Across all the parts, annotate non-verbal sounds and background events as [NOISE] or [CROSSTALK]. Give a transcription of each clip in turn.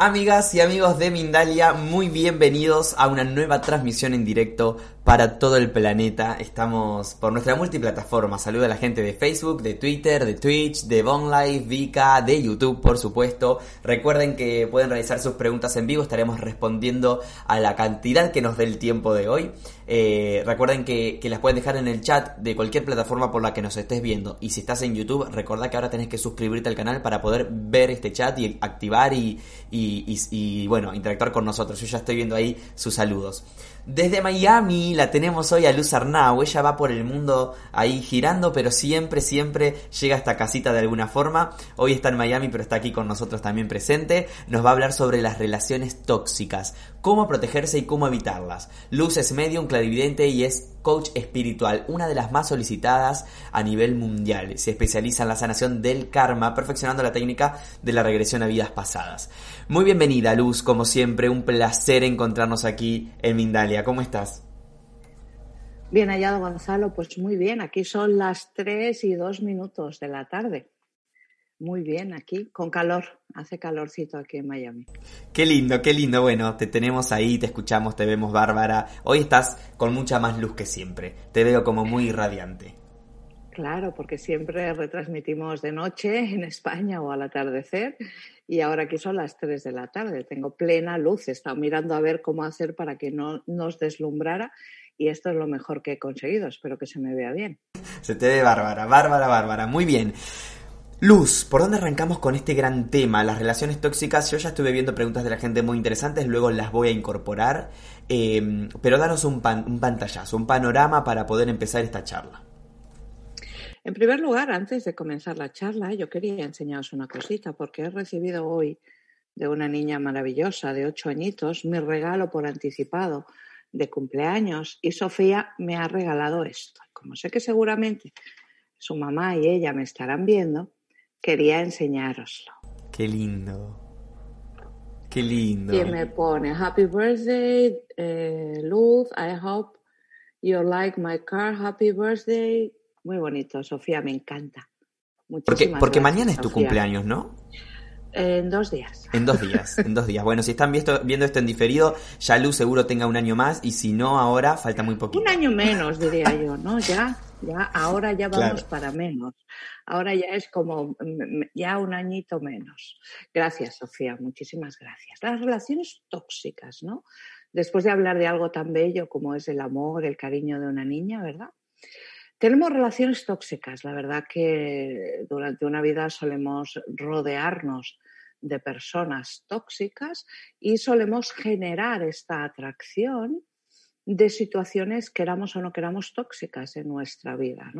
Amigas y amigos de Mindalia, muy bienvenidos a una nueva transmisión en directo para todo el planeta. Estamos por nuestra multiplataforma. Saludo a la gente de Facebook, de Twitter, de Twitch, de OnLive, Vika, de YouTube, por supuesto. Recuerden que pueden realizar sus preguntas en vivo. Estaremos respondiendo a la cantidad que nos dé el tiempo de hoy. Eh, recuerden que, las pueden dejar en el chat de cualquier plataforma por la que nos estés viendo. Y si estás en YouTube, recuerda que ahora tenés que suscribirte al canal para poder ver este chat y activar y, y bueno, interactuar con nosotros. Yo ya estoy viendo ahí sus saludos. Desde Miami la tenemos hoy a Luz Arnau. Ella va por el mundo ahí girando, pero siempre, siempre llega a esta casita de alguna forma. Hoy está en Miami, pero está aquí con nosotros también presente. Nos va a hablar sobre las relaciones tóxicas, cómo protegerse y cómo evitarlas. Luz es medium, clarividente y es coach espiritual, una de las más solicitadas a nivel mundial. Se especializa en la sanación del karma, perfeccionando la técnica de la regresión a vidas pasadas. Muy bienvenida, Luz, como siempre, un placer encontrarnos aquí en Mindalia. ¿Cómo estás? Bien hallado, Gonzalo. Pues muy bien, aquí son las 3 y 2 minutos de la tarde. Muy bien, aquí, con calor. Hace calorcito aquí en Miami. Qué lindo, qué lindo. Bueno, te tenemos ahí, te escuchamos, te vemos bárbara. Hoy estás con mucha más luz que siempre. Te veo como muy radiante. Claro, porque siempre retransmitimos de noche en España o al atardecer y ahora aquí son las 3 de la tarde. Tengo plena luz. He estado mirando a ver cómo hacer para que no nos deslumbrara y esto es lo mejor que he conseguido. Espero que se me vea bien. Se te ve bárbara, bárbara, bárbara. Muy bien. Luz, ¿por dónde arrancamos con este gran tema? Las relaciones tóxicas. Yo ya estuve viendo preguntas de la gente muy interesantes, luego las voy a incorporar. Eh, pero danos un, un pantallazo, un panorama para poder empezar esta charla. En primer lugar, antes de comenzar la charla, yo quería enseñaros una cosita, porque he recibido hoy de una niña maravillosa de ocho añitos mi regalo por anticipado de cumpleaños y Sofía me ha regalado esto. Como sé que seguramente su mamá y ella me estarán viendo, quería enseñároslo. Qué lindo. Qué lindo. Y me pone Happy birthday, eh, Luz. I hope you like my car. Happy birthday. Muy bonito, Sofía, me encanta. Porque, porque mañana es tu cumpleaños, ¿no? En dos días. En dos días, en dos días. Bueno, si están viendo, viendo esto en diferido, ya Luz seguro tenga un año más y si no ahora, falta muy poquito. Un año menos, diría yo, ¿no? Ya, ya, ahora ya vamos para menos. Ahora ya es como ya un añito menos. Gracias, Sofía, muchísimas gracias. Las relaciones tóxicas, ¿no? Después de hablar de algo tan bello como es el amor, el cariño de una niña, ¿verdad? Tenemos relaciones tóxicas. La verdad que durante una vida solemos rodearnos de personas tóxicas y solemos generar esta atracción de situaciones, queramos o no queramos, tóxicas en nuestra vida.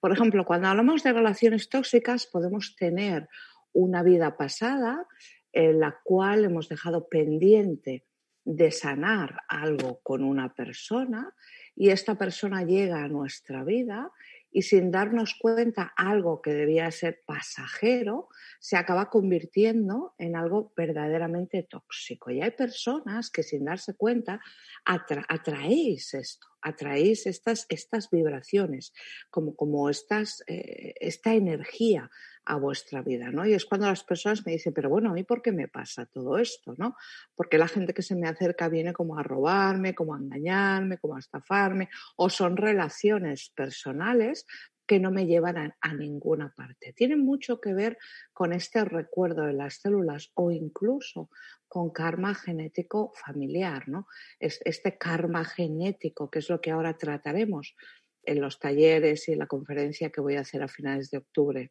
Por ejemplo, cuando hablamos de relaciones tóxicas, podemos tener una vida pasada en la cual hemos dejado pendiente de sanar algo con una persona y esta persona llega a nuestra vida y sin darnos cuenta algo que debía ser pasajero se acaba convirtiendo en algo verdaderamente tóxico. Y hay personas que sin darse cuenta atraéis esto, atraéis estas, estas vibraciones, como, como estas, eh, esta energía a vuestra vida, ¿no? Y es cuando las personas me dicen, pero bueno, ¿a mí por qué me pasa todo esto, no? Porque la gente que se me acerca viene como a robarme, como a engañarme, como a estafarme, o son relaciones personales que no me llevan a, ninguna parte. Tienen mucho que ver con este recuerdo de las células o incluso con karma genético familiar, ¿no? este karma genético, que es lo que ahora trataremos en los talleres y en la conferencia que voy a hacer a finales de octubre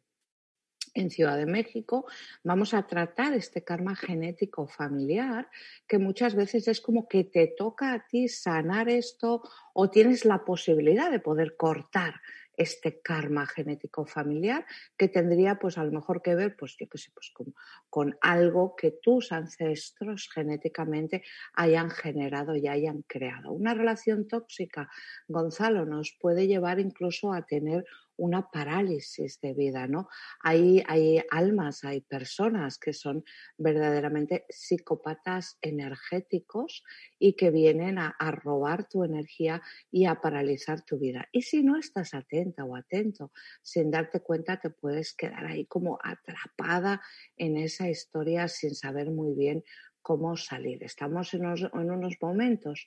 en Ciudad de México, vamos a tratar este karma genético familiar, que muchas veces es como que te toca a ti sanar esto o tienes la posibilidad de poder cortar este karma genético familiar que tendría pues a lo mejor que ver pues yo qué sé pues con, con, algo que tus ancestros genéticamente hayan generado y hayan creado. Una relación tóxica, Gonzalo, nos puede llevar incluso a tener una parálisis de vida, ¿no? Hay, hay almas, hay personas que son verdaderamente psicópatas energéticos y que vienen a, robar tu energía y a paralizar tu vida. Y si no estás atenta o atento, sin darte cuenta, te puedes quedar ahí como atrapada en esa historia sin saber muy bien cómo salir. Estamos en unos momentos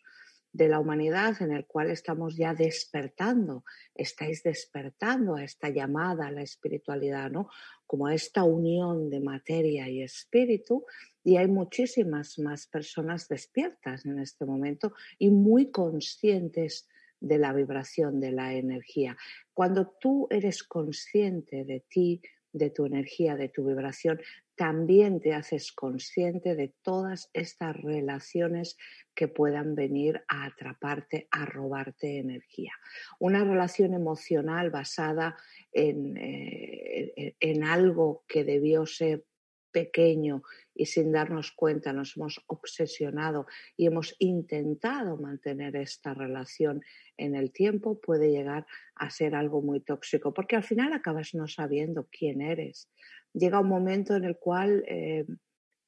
de la humanidad en el cual estamos ya despertando, estáis despertando a esta llamada a la espiritualidad, ¿no? Como a esta unión de materia y espíritu, y hay muchísimas más personas despiertas en este momento y muy conscientes de la vibración de la energía. Cuando tú eres consciente de ti, de tu energía, de tu vibración, también te haces consciente de todas estas relaciones que puedan venir a atraparte, a robarte energía. Una relación emocional basada en, eh, en algo que debió ser pequeño y sin darnos cuenta nos hemos obsesionado y hemos intentado mantener esta relación en el tiempo puede llegar a ser algo muy tóxico, porque al final acabas no sabiendo quién eres. Llega un momento en el cual eh,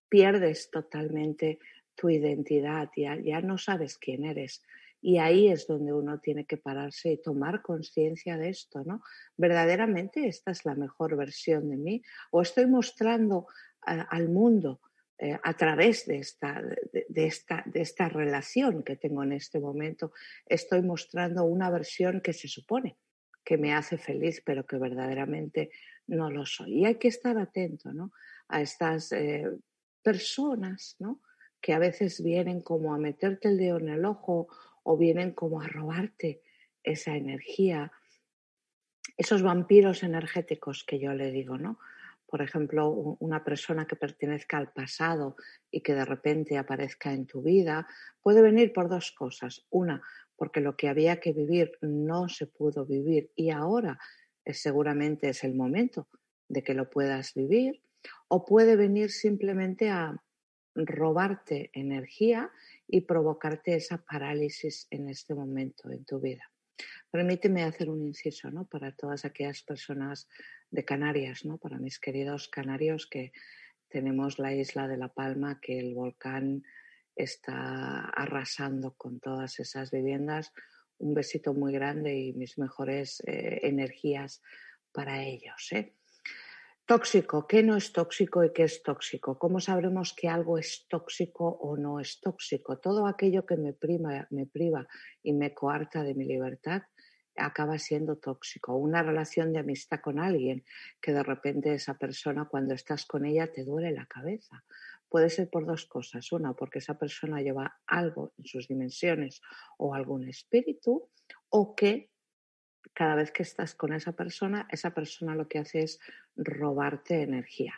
pierdes totalmente tu identidad, ya, ya no sabes quién eres. Y ahí es donde uno tiene que pararse y tomar conciencia de esto, ¿no? Verdaderamente esta es la mejor versión de mí o estoy mostrando al mundo eh, a través de esta, de, esta, de esta relación que tengo en este momento, estoy mostrando una versión que se supone que me hace feliz, pero que verdaderamente no lo soy. Y hay que estar atento ¿no? a estas eh, personas ¿no? que a veces vienen como a meterte el dedo en el ojo o vienen como a robarte esa energía, esos vampiros energéticos que yo le digo, ¿no? por ejemplo, una persona que pertenezca al pasado y que de repente aparezca en tu vida, puede venir por dos cosas. Una, porque lo que había que vivir no se pudo vivir y ahora seguramente es el momento de que lo puedas vivir. O puede venir simplemente a robarte energía y provocarte esa parálisis en este momento en tu vida. Permíteme hacer un inciso ¿no? para todas aquellas personas de Canarias, ¿no? para mis queridos canarios que tenemos la isla de La Palma, que el volcán está arrasando con todas esas viviendas. Un besito muy grande y mis mejores eh, energías para ellos. ¿eh? Tóxico, ¿qué no es tóxico y qué es tóxico? ¿Cómo sabremos que algo es tóxico o no es tóxico? Todo aquello que me, prima, me priva y me coarta de mi libertad acaba siendo tóxico. Una relación de amistad con alguien que de repente esa persona cuando estás con ella te duele la cabeza. Puede ser por dos cosas. Una, porque esa persona lleva algo en sus dimensiones o algún espíritu, o que cada vez que estás con esa persona, esa persona lo que hace es robarte energía.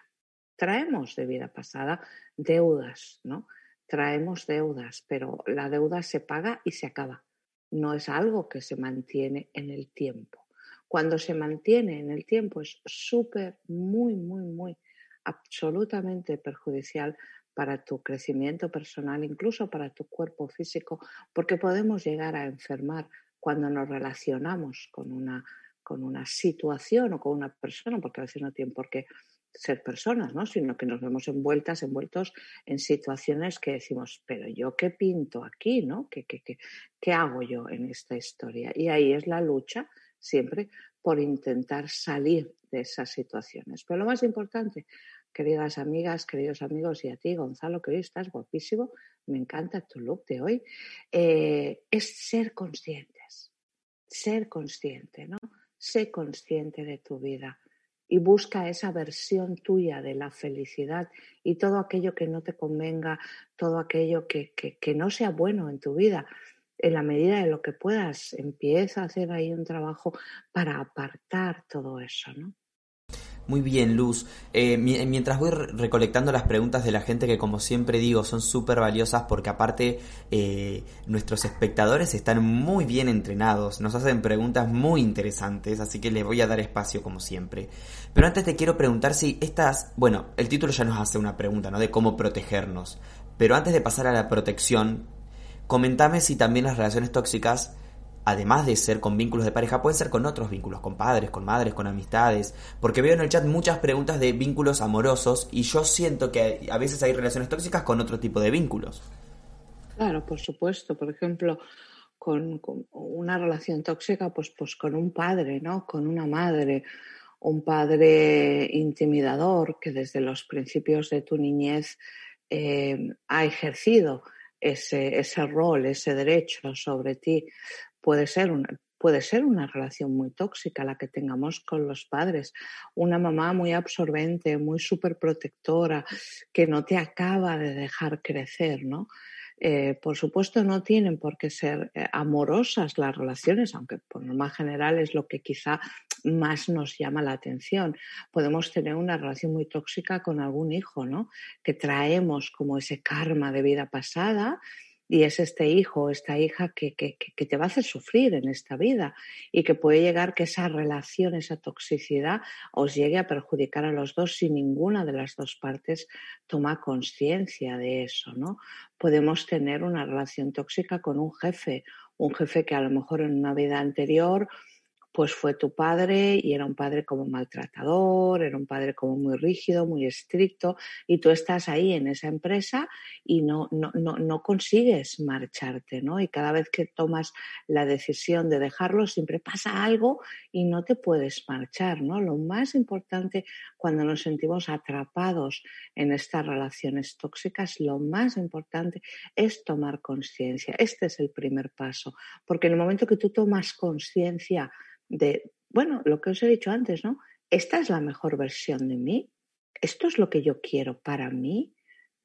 Traemos de vida pasada deudas, ¿no? Traemos deudas, pero la deuda se paga y se acaba no es algo que se mantiene en el tiempo. Cuando se mantiene en el tiempo es súper, muy, muy, muy, absolutamente perjudicial para tu crecimiento personal, incluso para tu cuerpo físico, porque podemos llegar a enfermar cuando nos relacionamos con una, con una situación o con una persona, porque a veces no tiene por qué ser personas, ¿no? sino que nos vemos envueltas, envueltos en situaciones que decimos, pero yo qué pinto aquí, ¿no? ¿Qué, qué, qué, qué hago yo en esta historia? Y ahí es la lucha siempre por intentar salir de esas situaciones. Pero lo más importante, queridas amigas, queridos amigos y a ti, Gonzalo, que hoy estás guapísimo, me encanta tu look de hoy, eh, es ser conscientes, ser consciente, ¿no? Sé consciente de tu vida y busca esa versión tuya de la felicidad y todo aquello que no te convenga, todo aquello que, que, no sea bueno en tu vida. En la medida de lo que puedas, empieza a hacer ahí un trabajo para apartar todo eso, ¿no? Muy bien, Luz. Eh, mientras voy recolectando las preguntas de la gente que como siempre digo son súper valiosas porque aparte eh, nuestros espectadores están muy bien entrenados, nos hacen preguntas muy interesantes, así que les voy a dar espacio como siempre. Pero antes te quiero preguntar si estas, bueno, el título ya nos hace una pregunta, ¿no? De cómo protegernos. Pero antes de pasar a la protección, comentame si también las relaciones tóxicas además de ser con vínculos de pareja, pueden ser con otros vínculos, con padres, con madres, con amistades, porque veo en el chat muchas preguntas de vínculos amorosos y yo siento que a veces hay relaciones tóxicas con otro tipo de vínculos. Claro, por supuesto. Por ejemplo, con, una relación tóxica, pues, pues con un padre, ¿no? Con una madre, un padre intimidador que desde los principios de tu niñez eh, ha ejercido ese, ese rol, ese derecho sobre ti puede ser una, puede ser una relación muy tóxica la que tengamos con los padres. Una mamá muy absorbente, muy superprotectora, que no te acaba de dejar crecer, ¿no? Eh, por supuesto, no tienen por qué ser eh, amorosas las relaciones, aunque por norma general es lo que quizá más nos llama la atención. Podemos tener una relación muy tóxica con algún hijo, ¿no? Que traemos como ese karma de vida pasada y es este hijo o esta hija que, que, te va a hacer sufrir en esta vida y que puede llegar que esa relación, esa toxicidad os llegue a perjudicar a los dos si ninguna de las dos partes toma conciencia de eso, ¿no? Podemos tener una relación tóxica con un jefe, un jefe que a lo mejor en una vida anterior pues fue tu padre y era un padre como maltratador, era un padre como muy rígido, muy estricto, y tú estás ahí en esa empresa y no, no, no, no consigues marcharte, ¿no? Y cada vez que tomas la decisión de dejarlo, siempre pasa algo y no te puedes marchar, ¿no? Lo más importante cuando nos sentimos atrapados en estas relaciones tóxicas, lo más importante es tomar conciencia. Este es el primer paso, porque en el momento que tú tomas conciencia, de, bueno, lo que os he dicho antes, ¿no? Esta es la mejor versión de mí, esto es lo que yo quiero para mí.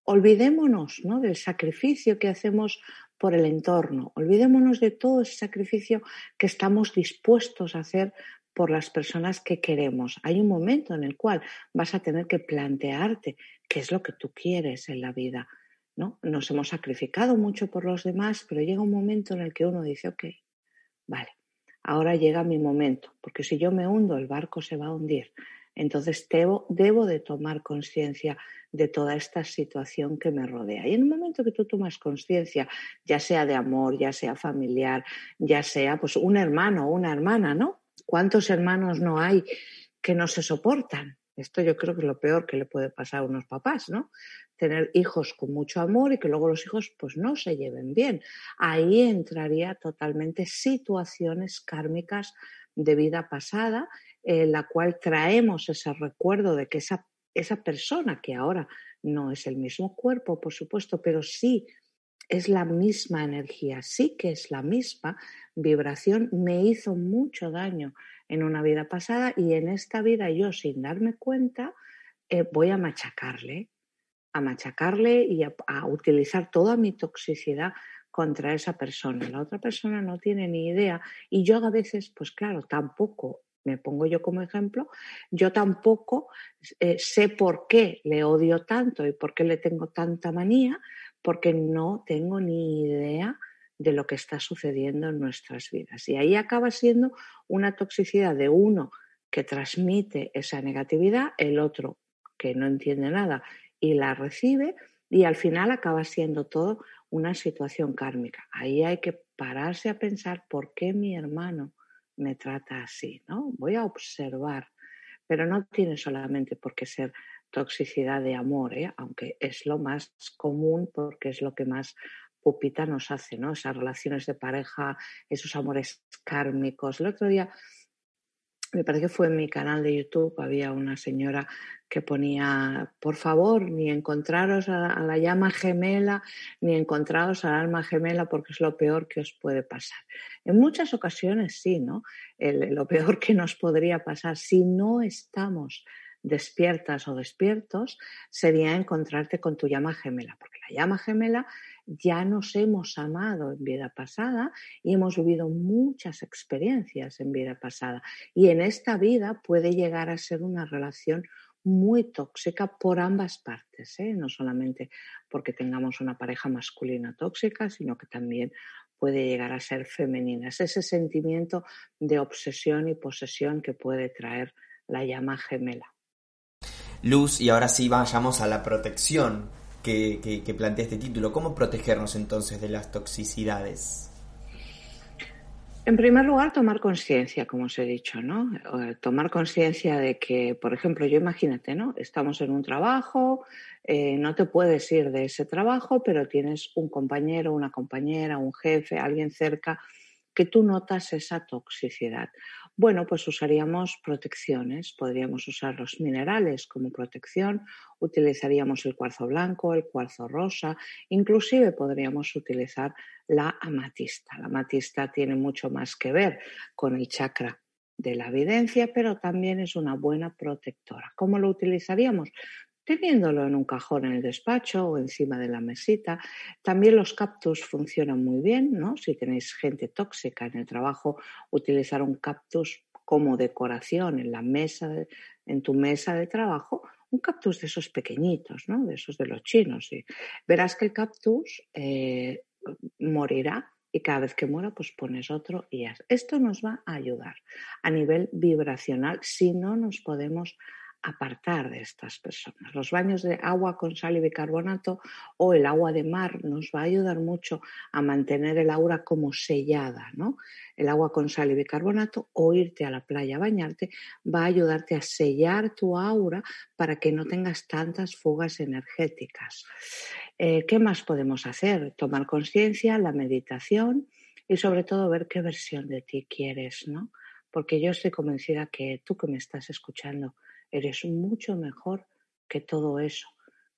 Olvidémonos ¿no? del sacrificio que hacemos por el entorno, olvidémonos de todo ese sacrificio que estamos dispuestos a hacer por las personas que queremos. Hay un momento en el cual vas a tener que plantearte qué es lo que tú quieres en la vida. ¿no? Nos hemos sacrificado mucho por los demás, pero llega un momento en el que uno dice, ok, vale, ahora llega mi momento, porque si yo me hundo, el barco se va a hundir. Entonces debo, debo de tomar conciencia de toda esta situación que me rodea. Y en el momento que tú tomas conciencia, ya sea de amor, ya sea familiar, ya sea pues un hermano o una hermana, ¿no? ¿Cuántos hermanos no hay que no se soportan? Esto yo creo que es lo peor que le puede pasar a unos papás, ¿no? Tener hijos con mucho amor y que luego los hijos pues no se lleven bien. Ahí entraría totalmente situaciones kármicas de vida pasada, en la cual traemos ese recuerdo de que esa, esa persona que ahora no es el mismo cuerpo, por supuesto, pero sí es la misma energía, sí que es la misma vibración, me hizo mucho daño en una vida pasada y en esta vida yo sin darme cuenta eh, voy a machacarle, a machacarle y a, utilizar toda mi toxicidad contra esa persona. La otra persona no tiene ni idea y yo a veces, pues claro, tampoco me pongo yo como ejemplo, yo tampoco eh, sé por qué le odio tanto y por qué le tengo tanta manía, porque no tengo ni idea de lo que está sucediendo en nuestras vidas. Y ahí acaba siendo una toxicidad de uno que transmite esa negatividad, el otro que no entiende nada y la recibe, y al final acaba siendo todo una situación kármica. Ahí hay que pararse a pensar por qué mi hermano me trata así, ¿no? Voy a observar, pero no tiene solamente por qué ser toxicidad de amor, ¿eh? aunque es lo más común porque es lo que más pupita nos hace, ¿no? Esas relaciones de pareja, esos amores kármicos. El otro día, me parece que fue en mi canal de YouTube, había una señora que ponía, por favor, ni encontraros a, la llama gemela, ni encontraros al alma gemela, porque es lo peor que os puede pasar. En muchas ocasiones sí, ¿no? lo peor que nos podría pasar si no estamos despiertas o despiertos, sería encontrarte con tu llama gemela, porque la llama gemela ya nos hemos amado en vida pasada y hemos vivido muchas experiencias en vida pasada. Y en esta vida puede llegar a ser una relación muy tóxica por ambas partes, ¿eh? no solamente porque tengamos una pareja masculina tóxica, sino que también puede llegar a ser femenina. Es ese sentimiento de obsesión y posesión que puede traer la llama gemela. Luz, y ahora sí vayamos a la protección que, plantea este título. ¿Cómo protegernos entonces de las toxicidades? En primer lugar, tomar conciencia, como os he dicho, ¿no? Eh, tomar conciencia de que, por ejemplo, yo imagínate, ¿no? Estamos en un trabajo, eh, no te puedes ir de ese trabajo, pero tienes un compañero, una compañera, un jefe, alguien cerca que tú notas esa toxicidad. Bueno, pues usaríamos protecciones, podríamos usar los minerales como protección, utilizaríamos el cuarzo blanco, el cuarzo rosa, inclusive podríamos utilizar la amatista. La amatista tiene mucho más que ver con el chakra de la evidencia, pero también es una buena protectora. ¿Cómo lo utilizaríamos? Teniéndolo en un cajón en el despacho o encima de la mesita. También los cactus funcionan muy bien, ¿no? Si tenéis gente tóxica en el trabajo, utilizar un cactus como decoración en la mesa, en tu mesa de trabajo, un cactus de esos pequeñitos, ¿no? De esos de los chinos. Y verás que el cactus eh, morirá y cada vez que muera, pues pones otro y ya. Esto nos va a ayudar a nivel vibracional si no nos podemos apartar de estas personas. Los baños de agua con sal y bicarbonato o el agua de mar nos va a ayudar mucho a mantener el aura como sellada, ¿no? El agua con sal y bicarbonato o irte a la playa a bañarte va a ayudarte a sellar tu aura para que no tengas tantas fugas energéticas. Eh, ¿Qué más podemos hacer? Tomar conciencia, la meditación y sobre todo ver qué versión de ti quieres, ¿no? Porque yo estoy convencida que tú que me estás escuchando, Eres mucho mejor que todo eso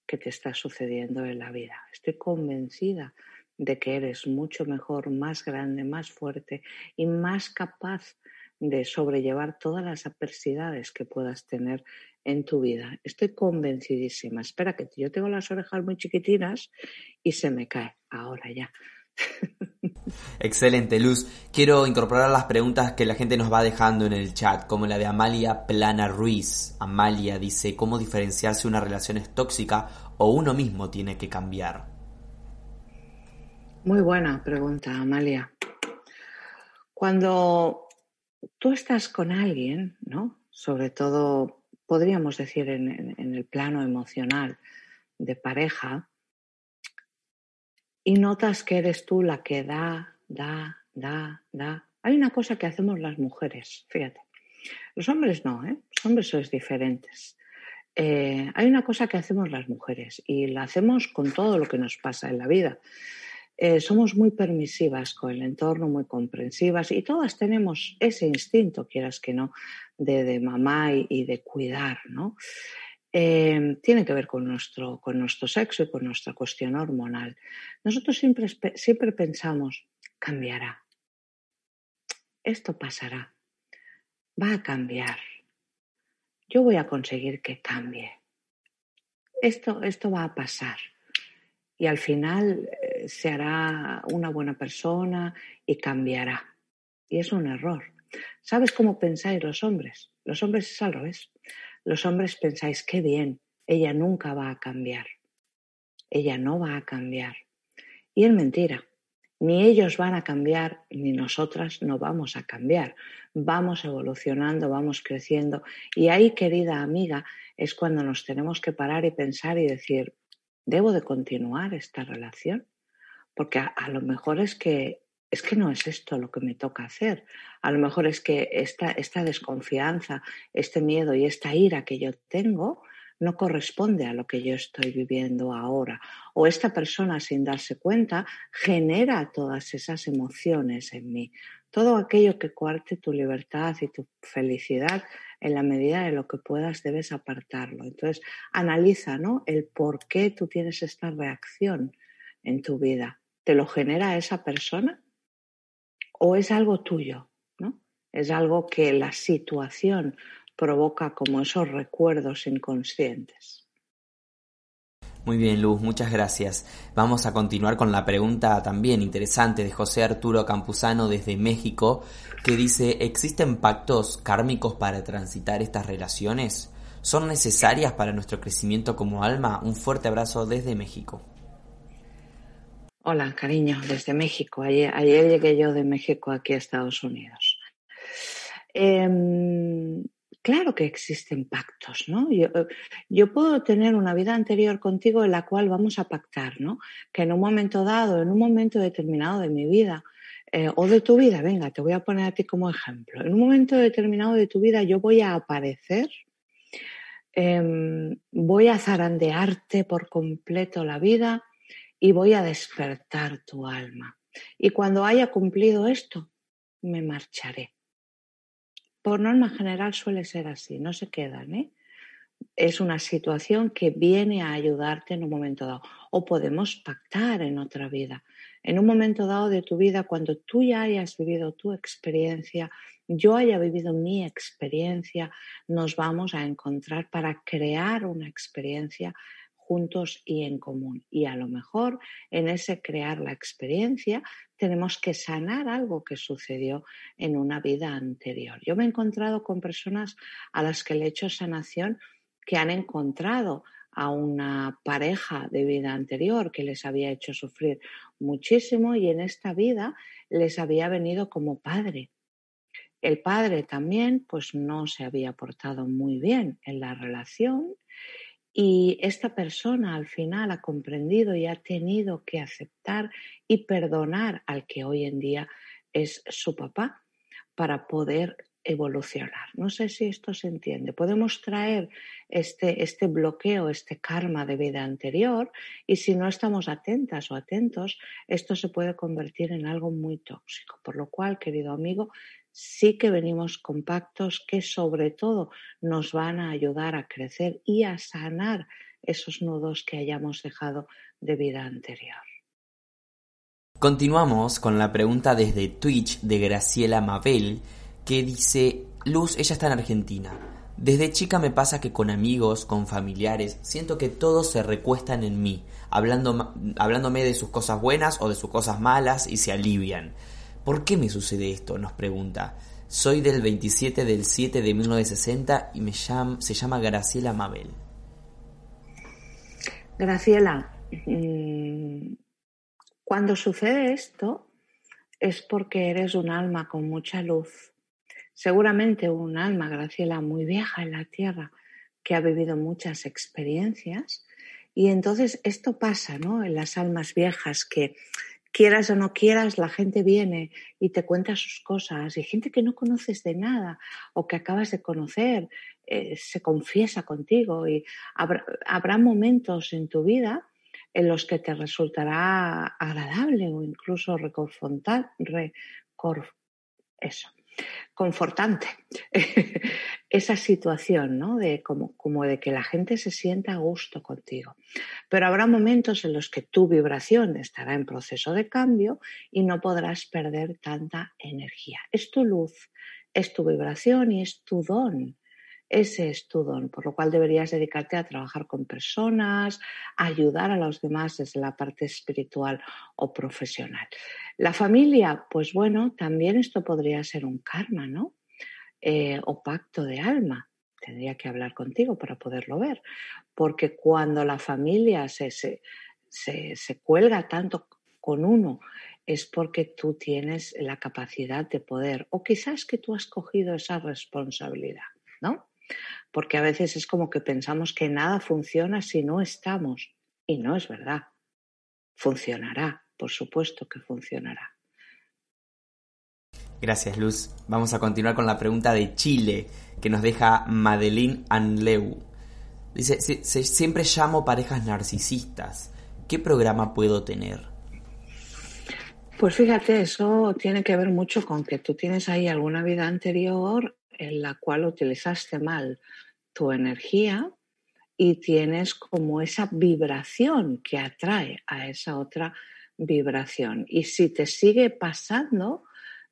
que te está sucediendo en la vida. Estoy convencida de que eres mucho mejor, más grande, más fuerte y más capaz de sobrellevar todas las adversidades que puedas tener en tu vida. Estoy convencidísima. Espera que yo tengo las orejas muy chiquitinas y se me cae. Ahora ya. [LAUGHS] Excelente, Luz. Quiero incorporar las preguntas que la gente nos va dejando en el chat, como la de Amalia Plana Ruiz. Amalia dice, ¿cómo diferenciar si una relación es tóxica o uno mismo tiene que cambiar? Muy buena pregunta, Amalia. Cuando tú estás con alguien, ¿no? Sobre todo, podríamos decir en el plano emocional de pareja, y notas que eres tú la que da, da, da, da. Hay una cosa que hacemos las mujeres, fíjate. Los hombres no, ¿eh? Los hombres sois diferentes. Eh, hay una cosa que hacemos las mujeres y la hacemos con todo lo que nos pasa en la vida. Eh, somos muy permisivas con el entorno, muy comprensivas y todas tenemos ese instinto, quieras que no, de, de mamá y, y, de cuidar, ¿no? Em, tiene que ver con nuestro, con nuestro sexo y con nuestra cuestión hormonal. Nosotros siempre, siempre pensamos, cambiará, esto pasará, va a cambiar, yo voy a conseguir que cambie, esto, esto va a pasar y al final eh, se hará una buena persona y cambiará. Y es un error. ¿Sabes cómo pensáis los hombres? Los hombres es al revés. Los hombres pensáis, qué bien, ella nunca va a cambiar. Ella no va a cambiar. Y es mentira. Ni ellos van a cambiar, ni nosotras no vamos a cambiar. Vamos evolucionando, vamos creciendo. Y ahí, querida amiga, es cuando nos tenemos que parar y pensar y decir, ¿debo de continuar esta relación? Porque a, a lo mejor es que es que no es esto lo que me toca hacer. A lo mejor es que esta, desconfianza, este miedo y esta ira que yo tengo no corresponde a lo que yo estoy viviendo ahora. O esta persona sin darse cuenta genera todas esas emociones en mí. Todo aquello que cuarte tu libertad y tu felicidad, en la medida de lo que puedas, debes apartarlo. Entonces, analiza ¿no? el por qué tú tienes esta reacción en tu vida. ¿Te lo genera esa persona? O es algo tuyo, ¿no? Es algo que la situación provoca como esos recuerdos inconscientes. Muy bien, Luz, muchas gracias. Vamos a continuar con la pregunta también interesante de José Arturo Campuzano desde México, que dice, ¿existen pactos kármicos para transitar estas relaciones? ¿Son necesarias para nuestro crecimiento como alma? Un fuerte abrazo desde México. Hola, cariño, desde México. Ayer, llegué yo de México aquí a Estados Unidos. Em, Claro que existen pactos, ¿no? Yo, puedo tener una vida anterior contigo en la cual vamos a pactar, ¿no? Que en un momento dado, en un momento determinado de mi vida eh, o de tu vida, venga, te voy a poner a ti como ejemplo, en un momento determinado de tu vida yo voy a aparecer, em, voy a zarandearte por completo la vida y voy a despertar tu alma. Y cuando haya cumplido esto, me marcharé por norma general suele ser así, no se quedan. ¿eh? Es una situación que viene a ayudarte en un momento dado. O podemos pactar en otra vida. En un momento dado de tu vida, cuando tú ya hayas vivido tu experiencia, yo haya vivido mi experiencia, nos vamos a encontrar para crear una experiencia juntos y en común. Y a lo mejor en ese crear la experiencia tenemos que sanar algo que sucedió en una vida anterior. Yo me he encontrado con personas a las que le he hecho sanación que han encontrado a una pareja de vida anterior que les había hecho sufrir muchísimo y en esta vida les había venido como padre. El padre también pues no se había portado muy bien en la relación y esta persona al final ha comprendido y ha tenido que aceptar y perdonar al que hoy en día es su papá para poder evolucionar. No sé si esto se entiende. Podemos traer este, este bloqueo, este karma de vida anterior y si no estamos atentas o atentos, esto se puede convertir en algo muy tóxico. Por lo cual, querido amigo, sí que venimos con pactos que sobre todo nos van a ayudar a crecer y a sanar esos nudos que hayamos dejado de vida anterior. Continuamos con la pregunta desde Twitch de Graciela Mabel, que dice, Luz, ella está en Argentina. Desde chica me pasa que con amigos, con familiares, siento que todos se recuestan en mí, hablando, hablándome de sus cosas buenas o de sus cosas malas y se alivian. ¿Por qué me sucede esto? Nos pregunta. Soy del 27 del 7 de 1960 y me se llama Graciela Mabel. Graciela, mm, cuando sucede esto es porque eres un alma con mucha luz. Seguramente un alma, Graciela, muy vieja en la tierra, que ha vivido muchas experiencias. Y entonces esto pasa, ¿no? En las almas viejas que quieras o no quieras, la gente viene y te cuenta sus cosas. Y gente que no conoces de nada o que acabas de conocer eh, se confiesa contigo. Y habrá, momentos en tu vida en los que te resultará agradable o incluso reconfortar, eso, [LAUGHS] esa situación, ¿no? De como, como, de que la gente se sienta a gusto contigo. Pero habrá momentos en los que tu vibración estará en proceso de cambio y no podrás perder tanta energía. Es tu luz, es tu vibración y es tu don. Ese es tu don, por lo cual deberías dedicarte a trabajar con personas, ayudar a los demás desde la parte espiritual o profesional. La familia, pues bueno, también esto podría ser un karma, ¿no? Eh, o pacto de alma. Tendría que hablar contigo para poderlo ver, porque cuando la familia se, se, se cuelga tanto con uno es porque tú tienes la capacidad de poder, o quizás que tú has cogido esa responsabilidad, ¿no? porque a veces es como que pensamos que nada funciona si no estamos y no es verdad. Funcionará, por supuesto que funcionará. Gracias, Luz. Vamos a continuar con la pregunta de Chile que nos deja Madeline Anleu. Dice, siempre llamo parejas narcisistas. ¿Qué programa puedo tener? Pues fíjate, eso tiene que ver mucho con que tú tienes ahí alguna vida anterior en la cual utilizaste mal tu energía y tienes como esa vibración que atrae a esa otra vibración. Y si te sigue pasando,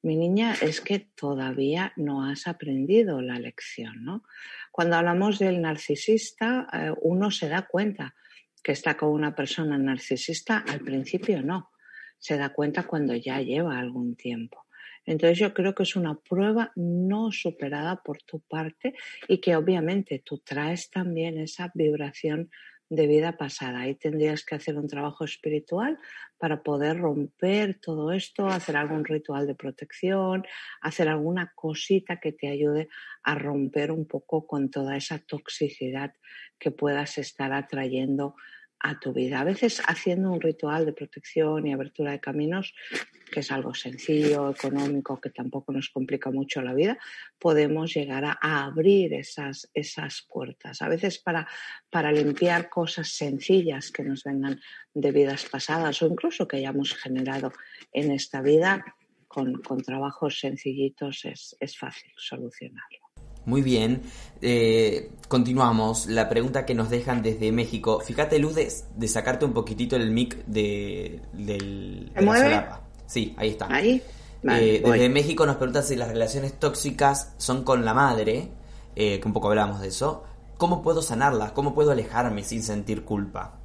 mi niña, es que todavía no has aprendido la lección, ¿no? Cuando hablamos del narcisista, eh, uno se da cuenta que está con una persona narcisista, al principio no, se da cuenta cuando ya lleva algún tiempo. Entonces yo creo que es una prueba no superada por tu parte y que obviamente tú traes también esa vibración de vida pasada. Ahí tendrías que hacer un trabajo espiritual para poder romper todo esto, hacer algún ritual de protección, hacer alguna cosita que te ayude a romper un poco con toda esa toxicidad que puedas estar atrayendo a tu vida. A veces haciendo un ritual de protección y abertura de caminos, que es algo sencillo, económico, que tampoco nos complica mucho la vida, podemos llegar a, abrir esas, esas puertas. A veces para, para limpiar cosas sencillas que nos vengan de vidas pasadas o incluso que hayamos generado en esta vida, con, con trabajos sencillitos es, es fácil solucionarlo. Muy bien. Eh, continuamos. La pregunta que nos dejan desde México. Fíjate, Luz, de, sacarte un poquitito el mic de, del, la solapa. Sí, ahí está. Ahí. Eh, desde México nos preguntan si las relaciones tóxicas son con la madre, eh, que un poco hablamos de eso. ¿Cómo puedo sanarlas? ¿Cómo puedo alejarme sin sentir culpa?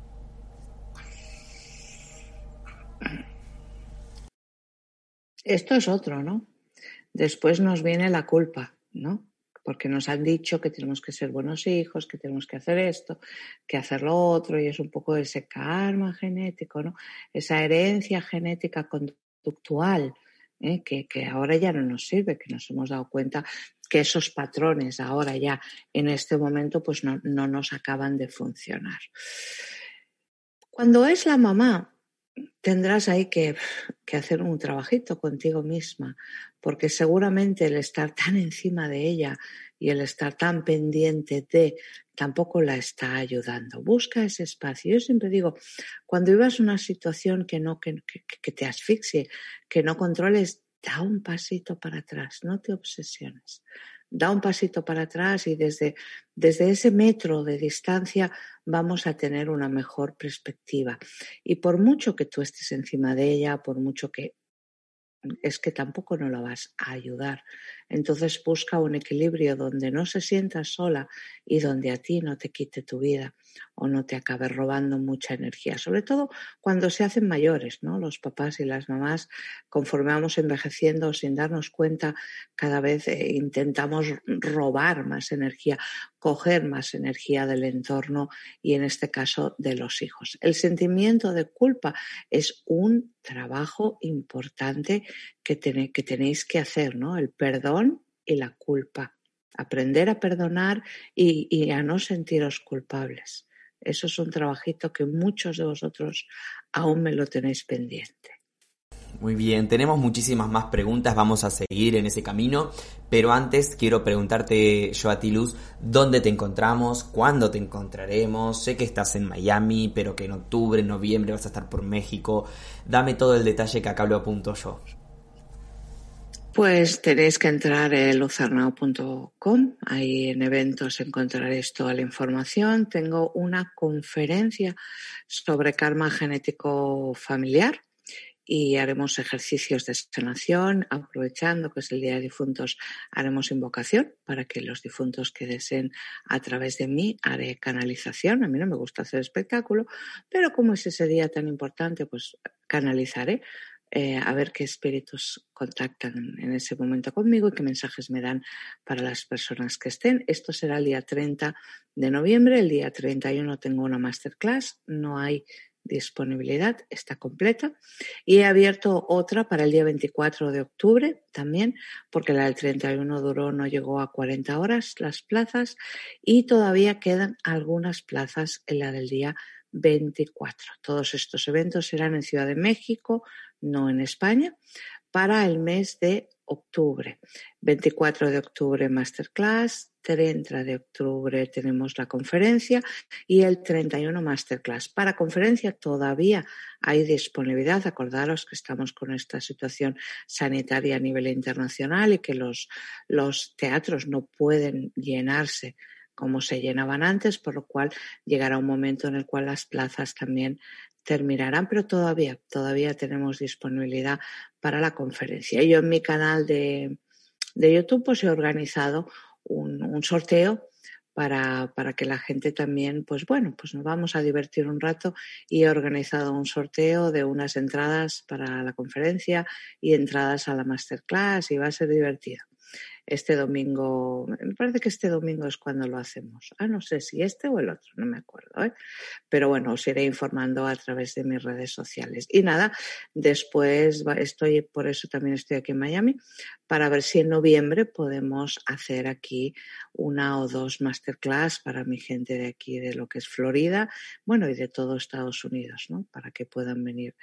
Esto es otro, ¿no? Después nos viene la culpa, ¿no? Porque nos han dicho que tenemos que ser buenos hijos, que tenemos que hacer esto, que hacer lo otro, y es un poco ese karma genético, ¿no? Esa herencia genética conductual, ¿eh? que, ahora ya no nos sirve, que nos hemos dado cuenta que esos patrones ahora ya en este momento pues no, no nos acaban de funcionar. Cuando es la mamá, tendrás ahí que, hacer un trabajito contigo misma, porque seguramente el estar tan encima de ella y el estar tan pendiente de tampoco la está ayudando. Busca ese espacio. Yo siempre digo, cuando vivas una situación que no que, que te asfixie, que no controles, da un pasito para atrás, no te obsesiones da un pasito para atrás y desde, desde ese metro de distancia vamos a tener una mejor perspectiva. Y por mucho que tú estés encima de ella, por mucho que es que tampoco no la vas a ayudar. Entonces busca un equilibrio donde no se sienta sola y donde a ti no te quite tu vida o no te acabe robando mucha energía, sobre todo cuando se hacen mayores, ¿no? Los papás y las mamás, conforme vamos envejeciendo sin darnos cuenta, cada vez eh, intentamos robar más energía, coger más energía del entorno y en este caso de los hijos. El sentimiento de culpa es un trabajo importante que, que tenéis que hacer, ¿no? El perdón y la culpa. Aprender a perdonar y, a no sentiros culpables. Eso es un trabajito que muchos de vosotros aún me lo tenéis pendiente. Muy bien, tenemos muchísimas más preguntas, vamos a seguir en ese camino, pero antes quiero preguntarte yo a ti, Luz, ¿dónde te encontramos? ¿Cuándo te encontraremos? Sé que estás en Miami, pero que en octubre, noviembre vas a estar por México. Dame todo el detalle que acá lo apunto yo. Pues tenéis que entrar en luzarnao.com, ahí en eventos encontraréis toda la información. Tengo una conferencia sobre karma genético familiar y haremos ejercicios de sanación, aprovechando que es el Día de Difuntos, haremos invocación para que los difuntos que deseen a través de mí haré canalización. A mí no me gusta hacer espectáculo, pero como es ese día tan importante, pues canalizaré eh, a ver qué espíritus contactan en ese momento conmigo y qué mensajes me dan para las personas que estén. Esto será el día 30 de noviembre. El día 31 tengo una masterclass. No hay disponibilidad, está completa. Y he abierto otra para el día 24 de octubre también, porque la del 31 duró, no llegó a 40 horas las plazas y todavía quedan algunas plazas en la del día 24. Todos estos eventos serán en Ciudad de México, no en España, para el mes de octubre. 24 de octubre masterclass, 30 de octubre tenemos la conferencia y el 31 masterclass. Para conferencia todavía hay disponibilidad. Acordaros que estamos con esta situación sanitaria a nivel internacional y que los, los teatros no pueden llenarse como se llenaban antes, por lo cual llegará un momento en el cual las plazas también terminarán, pero todavía, todavía tenemos disponibilidad para la conferencia. Yo en mi canal de, de YouTube pues he organizado un, un sorteo para, para, que la gente también, pues bueno, pues nos vamos a divertir un rato y he organizado un sorteo de unas entradas para la conferencia y entradas a la masterclass y va a ser divertido este domingo, me parece que este domingo es cuando lo hacemos. Ah, no sé si este o el otro, no me acuerdo. ¿eh? Pero bueno, os iré informando a través de mis redes sociales. Y nada, después estoy, por eso también estoy aquí en Miami, para ver si en noviembre podemos hacer aquí una o dos masterclass para mi gente de aquí, de lo que es Florida, bueno, y de todo Estados Unidos, ¿no? Para que puedan venir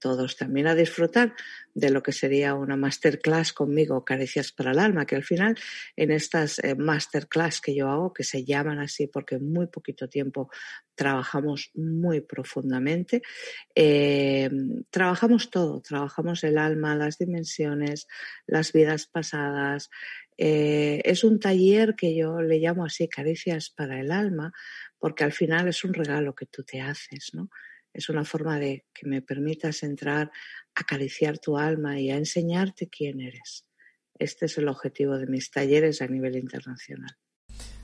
todos también a disfrutar de lo que sería una masterclass conmigo, Caricias para el Alma, que al final en estas eh, masterclass que yo hago, que se llaman así porque en muy poquito tiempo trabajamos muy profundamente, eh, trabajamos todo, trabajamos el alma, las dimensiones, las vidas pasadas. Eh, es un taller que yo le llamo así, Caricias para el Alma, porque al final es un regalo que tú te haces, ¿no? Es una forma de que me permitas entrar, acariciar tu alma y a enseñarte quién eres. Este es el objetivo de mis talleres a nivel internacional.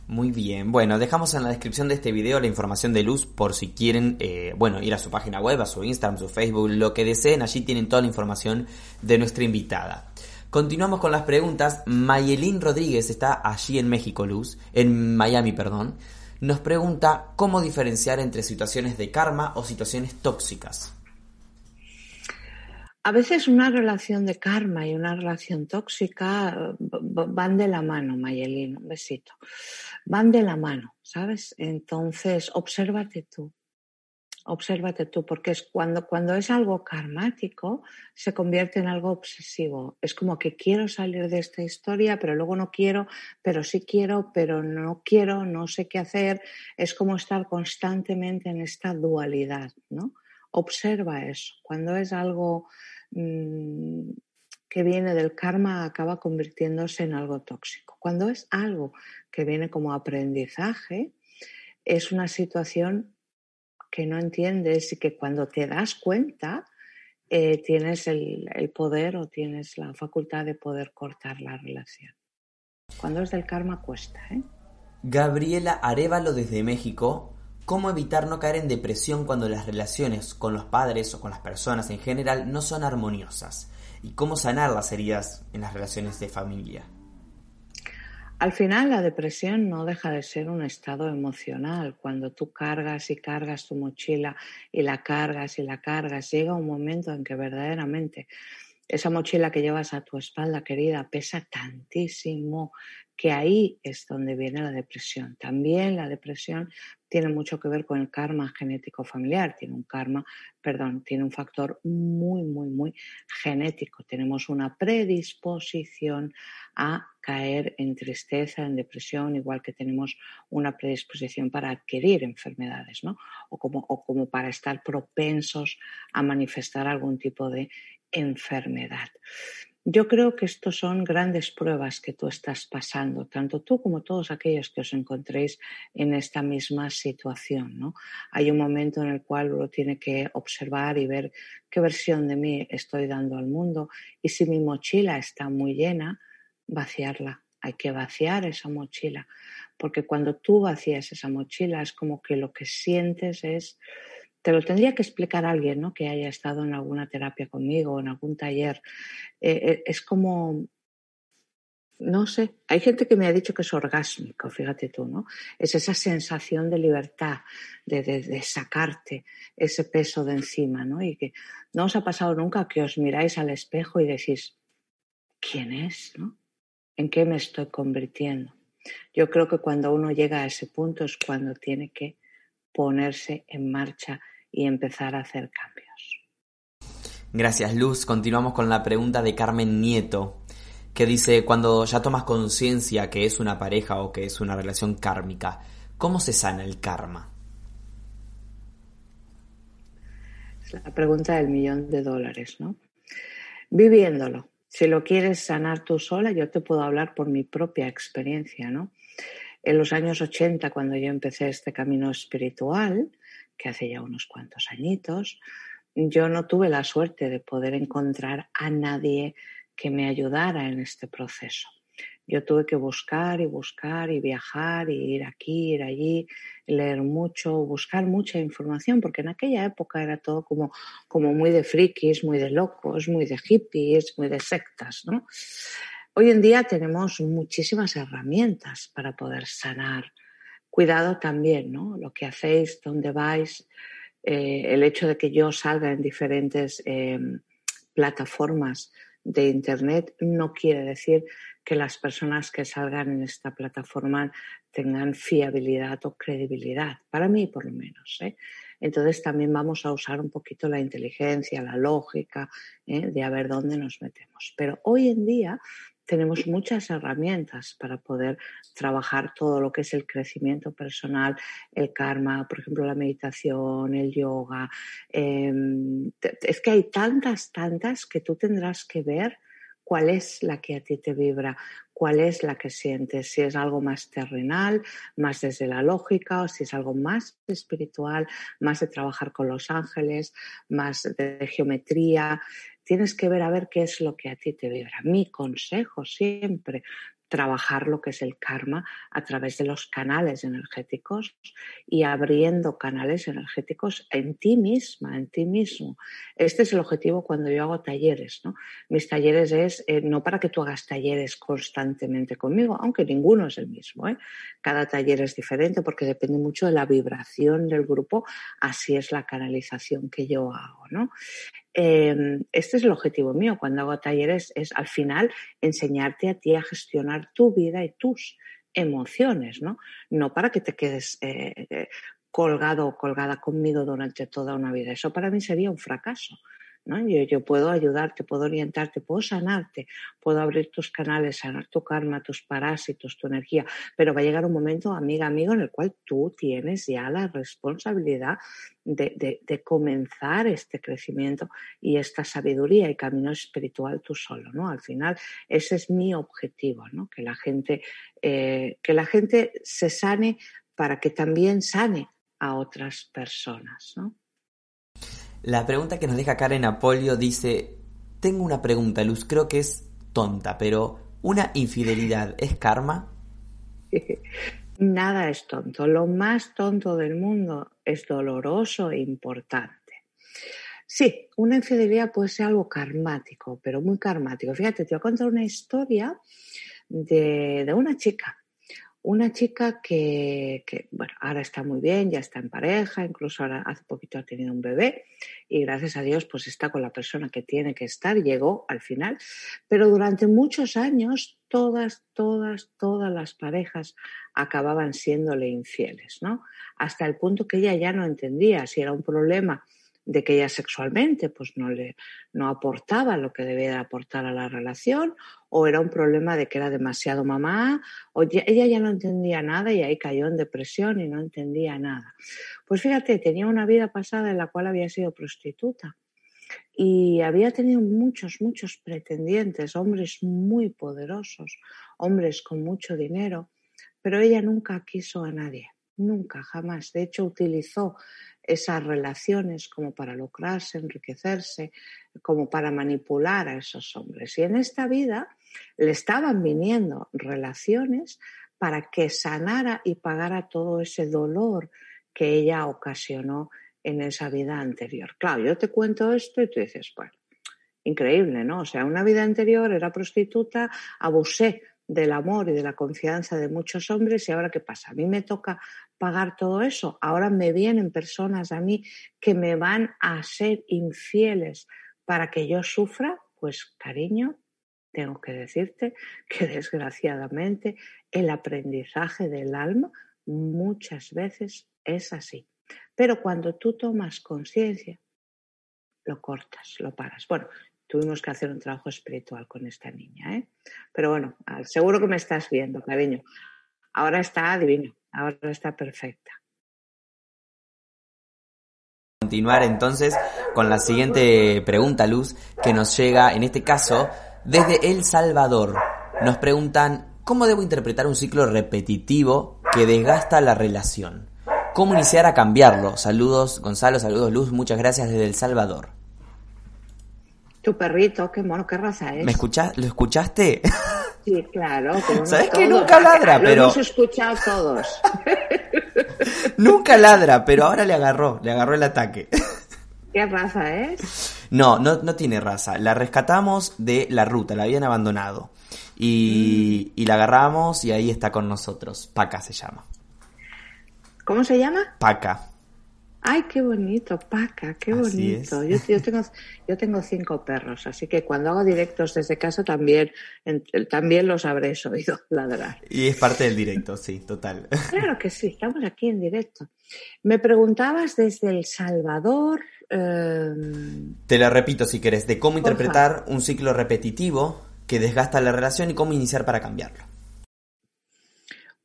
Muy bien, bueno, dejamos en la descripción de este video la información de Luz por si quieren, eh, bueno, ir a su página web, a su Instagram, su Facebook, lo que deseen, allí tienen toda la información de nuestra invitada. Continuamos con las preguntas. Mayelín Rodríguez está allí en México, Luz, en Miami, perdón nos pregunta cómo diferenciar entre situaciones de karma o situaciones tóxicas. A veces una relación de karma y una relación tóxica van de la mano, Mayelín, un besito. Van de la mano, ¿sabes? Entonces, obsérvate tú obsérvate tú, porque es cuando, cuando es algo karmático, se convierte en algo obsesivo. Es como que quiero salir de esta historia, pero luego no quiero, pero sí quiero, pero no quiero, no sé qué hacer. Es como estar constantemente en esta dualidad, ¿no? Observa eso. Cuando es algo mm, que viene del karma, acaba convirtiéndose en algo tóxico. Cuando es algo que viene como aprendizaje, es una situación que no entiendes y que cuando te das cuenta eh, tienes el, el, poder o tienes la facultad de poder cortar la relación. Cuando es del karma cuesta. ¿eh? Gabriela Arevalo desde México. ¿Cómo evitar no caer en depresión cuando las relaciones con los padres o con las personas en general no son armoniosas? ¿Y cómo sanar las heridas en las relaciones de familia? Al final la depresión no deja de ser un estado emocional. Cuando tú cargas y cargas tu mochila y la cargas y la cargas, llega un momento en que verdaderamente esa mochila que llevas a tu espalda, querida, pesa tantísimo que ahí es donde viene la depresión. También la depresión tiene mucho que ver con el karma genético familiar, tiene un karma, perdón, tiene un factor muy, muy, muy genético. Tenemos una predisposición a caer en tristeza, en depresión, igual que tenemos una predisposición para adquirir enfermedades, ¿no? O como, o como para estar propensos a manifestar algún tipo de enfermedad. Yo creo que estos son grandes pruebas que tú estás pasando, tanto tú como todos aquellos que os encontréis en esta misma situación. ¿no? Hay un momento en el cual uno tiene que observar y ver qué versión de mí estoy dando al mundo y si mi mochila está muy llena, vaciarla. Hay que vaciar esa mochila, porque cuando tú vacías esa mochila es como que lo que sientes es te lo tendría que explicar alguien ¿no? que haya estado en alguna terapia conmigo en algún taller. Eh, eh, es como, no sé, hay gente que me ha dicho que es orgásmico, fíjate tú, ¿no? Es esa sensación de libertad, de, de, sacarte ese peso de encima, ¿no? Y que no os ha pasado nunca que os miráis al espejo y decís, ¿quién es? ¿no? ¿En qué me estoy convirtiendo? Yo creo que cuando uno llega a ese punto es cuando tiene que ponerse en marcha y empezar a hacer cambios. Gracias, Luz. Continuamos con la pregunta de Carmen Nieto, que dice, cuando ya tomas conciencia que es una pareja o que es una relación kármica, ¿cómo se sana el karma? Es la pregunta del millón de dólares, ¿no? Viviéndolo. Si lo quieres sanar tú sola, yo te puedo hablar por mi propia experiencia, ¿no? En los años 80, cuando yo empecé este camino espiritual, que hace ya unos cuantos añitos. Yo no tuve la suerte de poder encontrar a nadie que me ayudara en este proceso. Yo tuve que buscar y buscar y viajar y ir aquí, ir allí, leer mucho, buscar mucha información, porque en aquella época era todo como, como muy de frikis, muy de locos, muy de hippies, muy de sectas. Hoy en día tenemos muchísimas herramientas para poder sanar. Cuidado también, ¿no? Lo que hacéis, dónde vais, eh, el hecho de que yo salga en diferentes eh, plataformas de Internet no quiere decir que las personas que salgan en esta plataforma tengan fiabilidad o credibilidad, para mí por lo menos. ¿eh? Entonces también vamos a usar un poquito la inteligencia, la lógica ¿eh? de ver dónde nos metemos. Pero hoy en día tenemos muchas herramientas para poder trabajar todo lo que es el crecimiento personal, el karma, por ejemplo, la meditación, el yoga. Em, es que hay tantas, tantas que tú tendrás que ver cuál es la que a ti te vibra, cuál es la que sientes, si es algo más terrenal, más desde la lógica o si es algo más espiritual, más de trabajar con los ángeles, más de geometría. Tienes que ver a ver qué es lo que a ti te vibra. Mi consejo siempre trabajar lo que es el karma a través de los canales energéticos y abriendo canales energéticos en ti misma, en ti mismo. Este es el objetivo cuando yo hago talleres. ¿no? Mis talleres es eh, no para que tú hagas talleres constantemente conmigo, aunque ninguno es el mismo. ¿eh? Cada taller es diferente porque depende mucho de la vibración del grupo, así es la canalización que yo hago. ¿no? Em, este es el objetivo mío cuando hago talleres, es al final enseñarte a ti a gestionar tu vida y tus emociones, ¿no? No para que te quedes eh, eh, colgado o colgada conmigo durante toda una vida. Eso para mí sería un fracaso. Yo, puedo ayudarte, puedo orientarte, puedo sanarte, puedo abrir tus canales, sanar tu karma, tus parásitos, tu energía, pero va a llegar un momento, amiga, amigo, en el cual tú tienes ya la responsabilidad de, comenzar este crecimiento y esta sabiduría y camino espiritual tú solo, ¿no? Al final, ese es mi objetivo, ¿no? Que la gente, eh, que la gente se sane para que también sane a otras personas, ¿no? La pregunta que nos deja Karen Apolio dice, tengo una pregunta, Luz, creo que es tonta, pero ¿una infidelidad es karma? [LAUGHS] Nada es tonto. Lo más tonto del mundo es doloroso e importante. Sí, una infidelidad puede ser algo karmático, pero muy karmático. Fíjate, te voy a contar una historia de, de una chica una chica que, bueno, ahora está muy bien, ya está en pareja, incluso ahora hace poquito ha tenido un bebé y gracias a Dios pues está con la persona que tiene que estar, llegó al final, pero durante muchos años todas, todas, todas las parejas acababan siéndole infieles, ¿no? Hasta el punto que ella ya no entendía si era un problema de que ella sexualmente pues no le no aportaba lo que debía aportar a la relación o era un problema de que era demasiado mamá o ella ya no entendía nada y ahí cayó en depresión y no entendía nada. Pues fíjate, tenía una vida pasada en la cual había sido prostituta y había tenido muchos, muchos pretendientes, hombres muy poderosos, hombres con mucho dinero, pero ella nunca quiso a nadie, nunca, jamás. De hecho, utilizó esas relaciones como para lograrse, enriquecerse, como para manipular a esos hombres. Y en esta vida le estaban viniendo relaciones para que sanara y pagara todo ese dolor que ella ocasionó en esa vida anterior. Claro, yo te cuento esto y tú dices, bueno, increíble, ¿no? O sea, una vida anterior era prostituta, abusé del amor y de la confianza de muchos hombres y ahora qué pasa? A mí me toca pagar todo eso. Ahora me vienen personas a mí que me van a ser infieles para que yo sufra. Pues cariño, tengo que decirte que [LAUGHS] desgraciadamente el aprendizaje del alma muchas veces es así. Pero cuando tú tomas conciencia, lo cortas, lo paras. Bueno, tuvimos que hacer un trabajo espiritual con esta niña, ¿eh? Pero bueno, seguro que me estás viendo, cariño. Ahora está divino, ahora está perfecta. Continuar entonces con la siguiente pregunta, Luz, que nos llega, en este caso, desde El Salvador. Nos preguntan, ¿cómo debo interpretar un ciclo repetitivo que desgasta la relación? cómo iniciar a cambiarlo. Saludos Gonzalo, saludos Luz, muchas gracias desde El Salvador. Tu perrito, qué mono, qué raza es. ¿Me escuchas? ¿Lo escuchaste? [LAUGHS] Sí, claro. ¿Sabes que nunca ladra? pero... Lo hemos escuchado todos. [LAUGHS] nunca ladra, pero ahora le agarró, le agarró el ataque. [LAUGHS] ¿Qué raza es? No, no, no tiene raza. La rescatamos de la ruta, la habían abandonado. Y, y la agarramos y ahí está con nosotros. Paca se llama. ¿Cómo se llama? Paca. Ay, qué bonito, Paca, qué bonito. Yo, tengo, yo tengo cinco perros, así que cuando hago directos desde casa también, también los habréis oído [LAUGHS] ladrar. Y es parte del directo, sí, total. Claro que sí, estamos aquí en directo. Me preguntabas desde El Salvador. Em, Te lo repito si querés, de cómo interpretar un ciclo repetitivo que desgasta la relación y cómo iniciar para cambiarlo.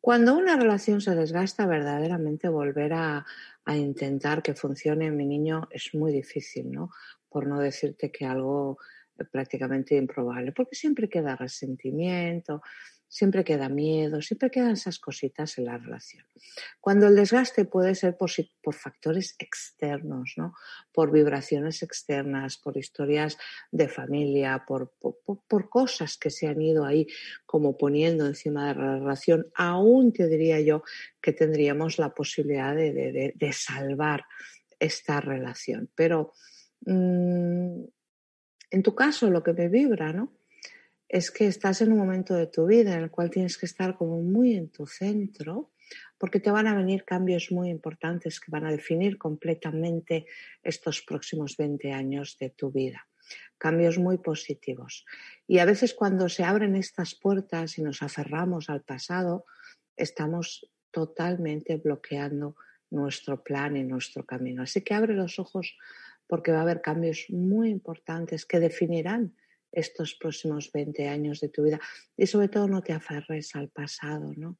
Cuando una relación se desgasta, verdaderamente volver a, a intentar que funcione mi niño es muy difícil, ¿no? Por no decirte que algo eh, prácticamente improbable, porque siempre queda resentimiento, siempre queda miedo, siempre quedan esas cositas en la relación. Cuando el desgaste puede ser por, por factores externos, ¿no? por vibraciones externas, por historias de familia, por, por, cosas que se han ido ahí como poniendo encima de la relación, aún te diría yo que tendríamos la posibilidad de, de, salvar esta relación. Pero mm, en tu caso, lo que me vibra, ¿no? Es que estás en un momento de tu vida en el cual tienes que estar como muy en tu centro, porque te van a venir cambios muy importantes que van a definir completamente estos próximos 20 años de tu vida. Cambios muy positivos. Y a veces cuando se abren estas puertas y nos aferramos al pasado, estamos totalmente bloqueando nuestro plan y nuestro camino. Así que abre los ojos porque va a haber cambios muy importantes que definirán estos próximos 20 años de tu vida. Y sobre todo no te aferres al pasado, ¿no?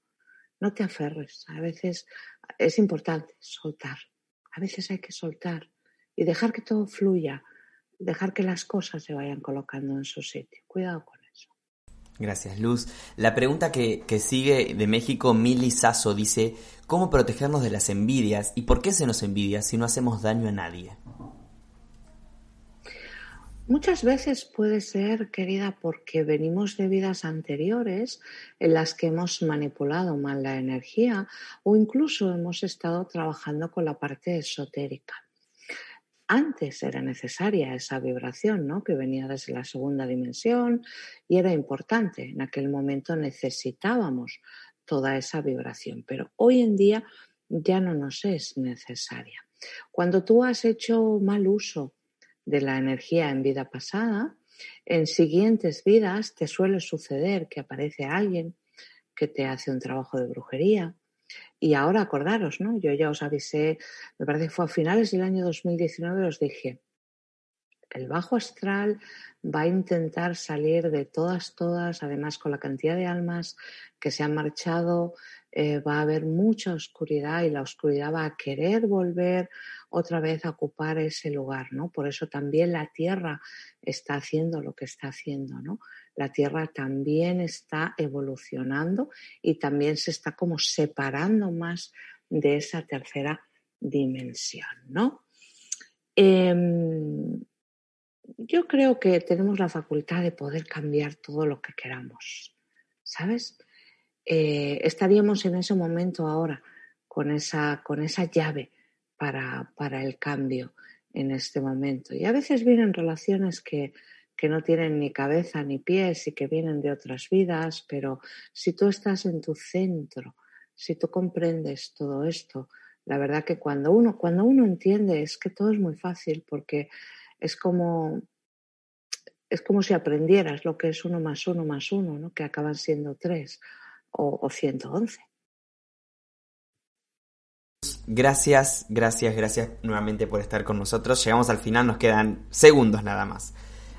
No te aferres. A veces es importante soltar. A veces hay que soltar y dejar que todo fluya, dejar que las cosas se vayan colocando en su sitio. Cuidado con eso. Gracias, Luz. La pregunta que, sigue de México, Mili Sasso, dice, ¿cómo protegernos de las envidias y por qué se nos envidia si no hacemos daño a nadie? Muchas veces puede ser, querida, porque venimos de vidas anteriores en las que hemos manipulado mal la energía o incluso hemos estado trabajando con la parte esotérica. Antes era necesaria esa vibración, ¿no? Que venía desde la segunda dimensión y era importante. En aquel momento necesitábamos toda esa vibración, pero hoy en día ya no nos es necesaria. Cuando tú has hecho mal uso de la energía en vida pasada, en siguientes vidas te suele suceder que aparece alguien que te hace un trabajo de brujería. Y ahora acordaros, ¿no? Yo ya os avisé, me parece que fue a finales del año 2019, os dije, el bajo astral va a intentar salir de todas, todas, además con la cantidad de almas que se han marchado, eh, va a haber mucha oscuridad y la oscuridad va a querer volver otra vez a ocupar ese lugar, ¿no? Por eso también la Tierra está haciendo lo que está haciendo, ¿no? La Tierra también está evolucionando y también se está como separando más de esa tercera dimensión, ¿no? Em, yo creo que tenemos la facultad de poder cambiar todo lo que queramos, ¿sabes? Eh, estaríamos en ese momento ahora con esa, con esa llave para, para, el cambio en este momento. Y a veces vienen relaciones que, que no tienen ni cabeza ni pies y que vienen de otras vidas, pero si tú estás en tu centro, si tú comprendes todo esto, la verdad que cuando uno, cuando uno entiende es que todo es muy fácil porque es como, es como si aprendieras lo que es uno más uno más uno, ¿no? que acaban siendo tres o, o 111. Gracias, gracias, gracias nuevamente por estar con nosotros. Llegamos al final, nos quedan segundos nada más.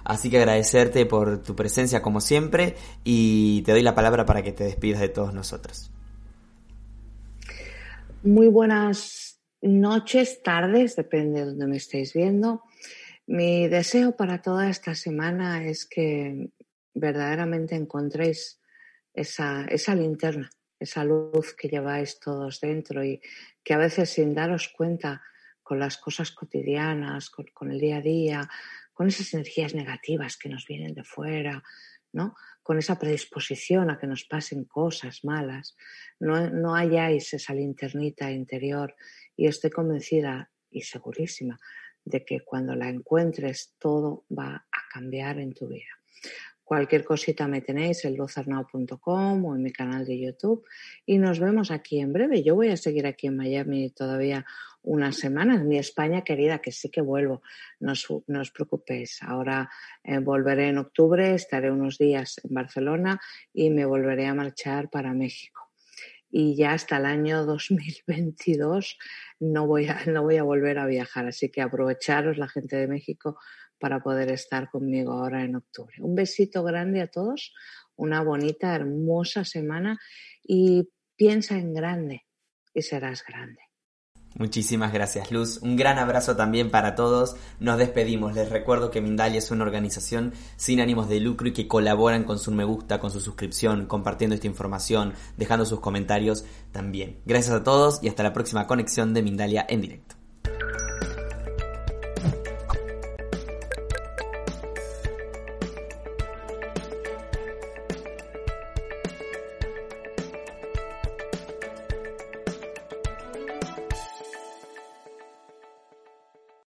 Así que agradecerte por tu presencia como siempre y te doy la palabra para que te despidas de todos nosotros. Muy buenas noches, tardes, depende de donde me estéis viendo. Mi deseo para toda esta semana es que verdaderamente encontréis esa, esa linterna, esa luz que lleváis todos dentro y que a veces sin daros cuenta con las cosas cotidianas, con, el día a día, con esas energías negativas que nos vienen de fuera, ¿no? con esa predisposición a que nos pasen cosas malas, no, no hayáis esa linternita interior y estoy convencida y segurísima de que cuando la encuentres todo va a cambiar en tu vida. Cualquier cosita me tenéis en luzarnao.com o en mi canal de YouTube y nos vemos aquí en breve. Yo voy a seguir aquí en Miami todavía unas semanas. Mi España querida, que sí que vuelvo, no os, preocupéis. Ahora eh, volveré en octubre, estaré unos días en Barcelona y me volveré a marchar para México. Y ya hasta el año 2022 no voy a, no voy a volver a viajar. Así que aprovecharos la gente de México para poder estar conmigo ahora en octubre. Un besito grande a todos, una bonita, hermosa semana y piensa en grande y serás grande. Muchísimas gracias, Luz. Un gran abrazo también para todos. Nos despedimos. Les recuerdo que Mindalia es una organización sin ánimos de lucro y que colaboran con su me gusta, con su suscripción, compartiendo esta información, dejando sus comentarios también. Gracias a todos y hasta la próxima conexión de Mindalia en directo.